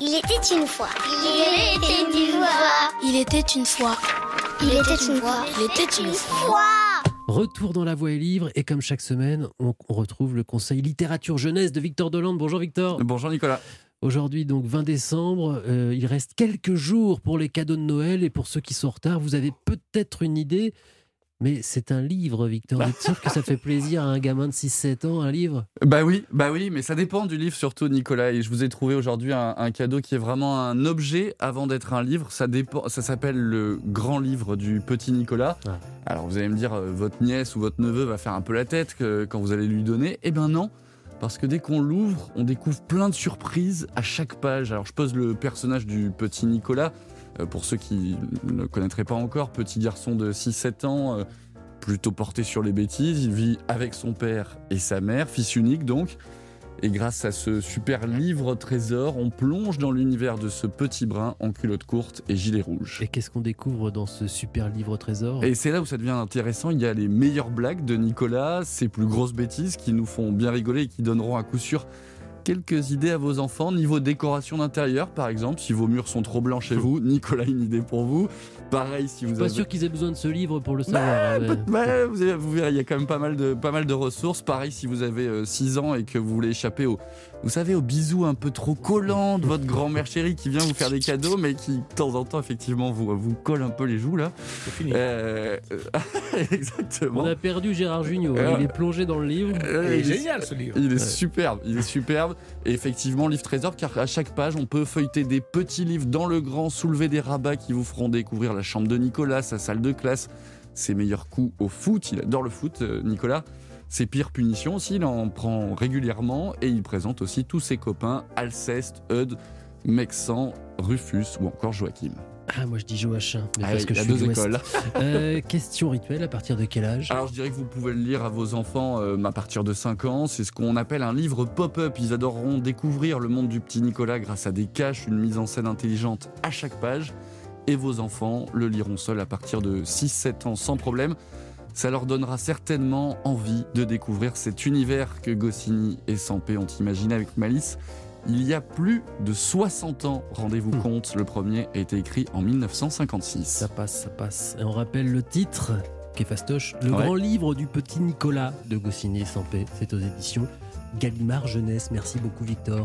Il était une fois. Il était une fois. Il était une fois. Il était une fois. Il était une fois. Retour dans la voie et livre et comme chaque semaine, on, retrouve le conseil littérature jeunesse de Victor Delande. Bonjour Victor. Bonjour Nicolas. Aujourd'hui donc 20 décembre, euh, il reste quelques jours pour les cadeaux de Noël et pour ceux qui sont en retard, vous avez peut-être une idée, mais c'est un livre Victor. Êtes sûr que ça fait plaisir à un gamin de 6-7 ans un livre? Bah oui, bah oui, mais ça dépend du livre surtout Nicolas. Et je vous ai trouvé aujourd'hui un, un cadeau qui est vraiment un objet avant d'être un livre. Ça dépend, ça s'appelle le grand livre du petit Nicolas. Ah. Alors vous allez me dire, euh, votre nièce ou votre neveu va faire un peu la tête que- quand vous allez lui donner. Eh ben non. Parce que dès qu'on l'ouvre, on découvre plein de surprises à chaque page. Alors je pose le personnage du petit Nicolas. Euh, pour ceux qui ne le connaîtraient pas encore, petit garçon de 6-7 ans, euh, plutôt porté sur les bêtises. Il vit avec son père et sa mère, fils unique donc. Et grâce à ce super livre trésor, on plonge dans l'univers de ce petit brin en culotte courte et gilet rouge. Et qu'est-ce qu'on découvre dans ce super livre trésor? Et c'est là où ça devient intéressant. Il y a les meilleures blagues de Nicolas, ses plus grosses bêtises qui nous font bien rigoler et qui donneront à coup sûr quelques idées à vos enfants. Niveau décoration d'intérieur, par exemple, si vos murs sont trop blancs chez vous, Nicolas a une idée pour vous. Pareil si vous Pas avez. sûr qu'ils aient besoin de ce livre pour le savoir. Bah, hein, bah, vous, avez- vous verrez, il y a quand même pas mal de, pas mal de ressources. Pareil, si vous avez 6 ans et que vous voulez échapper au, vous savez, aux bisous un peu trop collants de votre grand-mère chérie qui vient vous faire des cadeaux, mais qui, de temps en temps, effectivement, vous, vous colle un peu les joues, là. C'est fini. Euh, exactement. On a perdu Gérard Junior. Euh, Il est plongé dans le livre. Euh, Il est il est- génial ce livre. Il est Ouais. superbe, il est superbe. Et effectivement, livre trésor, car à chaque page, on peut feuilleter des petits livres dans le grand, soulever des rabats qui vous feront découvrir la chambre de Nicolas, sa salle de classe, ses meilleurs coups au foot. Il adore le foot, euh, Nicolas. Ses pires punitions aussi, il en prend régulièrement et il présente aussi tous ses copains Alceste, Eudes, Mexan, Rufus ou encore Joachim. Ah, moi je dis Joachim. mais Ah parce oui, que je a suis deux écoles. Euh, question rituelle, à partir de quel âge? Alors je dirais que vous pouvez le lire à vos enfants euh, à partir de 5 ans. C'est ce qu'on appelle un livre pop-up. Ils adoreront découvrir le monde du petit Nicolas grâce à des caches, une mise en scène intelligente à chaque page. Et vos enfants le liront seuls à partir de 6-7 ans sans problème. Ça leur donnera certainement envie de découvrir cet univers que Goscinny et Sampé ont imaginé avec Malice. Il y a plus de 60 ans, rendez-vous Hmm. compte, le premier a été écrit en 1956. Ça passe, ça passe. Et on rappelle le titre, qui est fastoche, Le Ouais. grand livre du petit Nicolas de Goscinny et Sampé. C'est aux éditions Gallimard Jeunesse. Merci beaucoup Victor.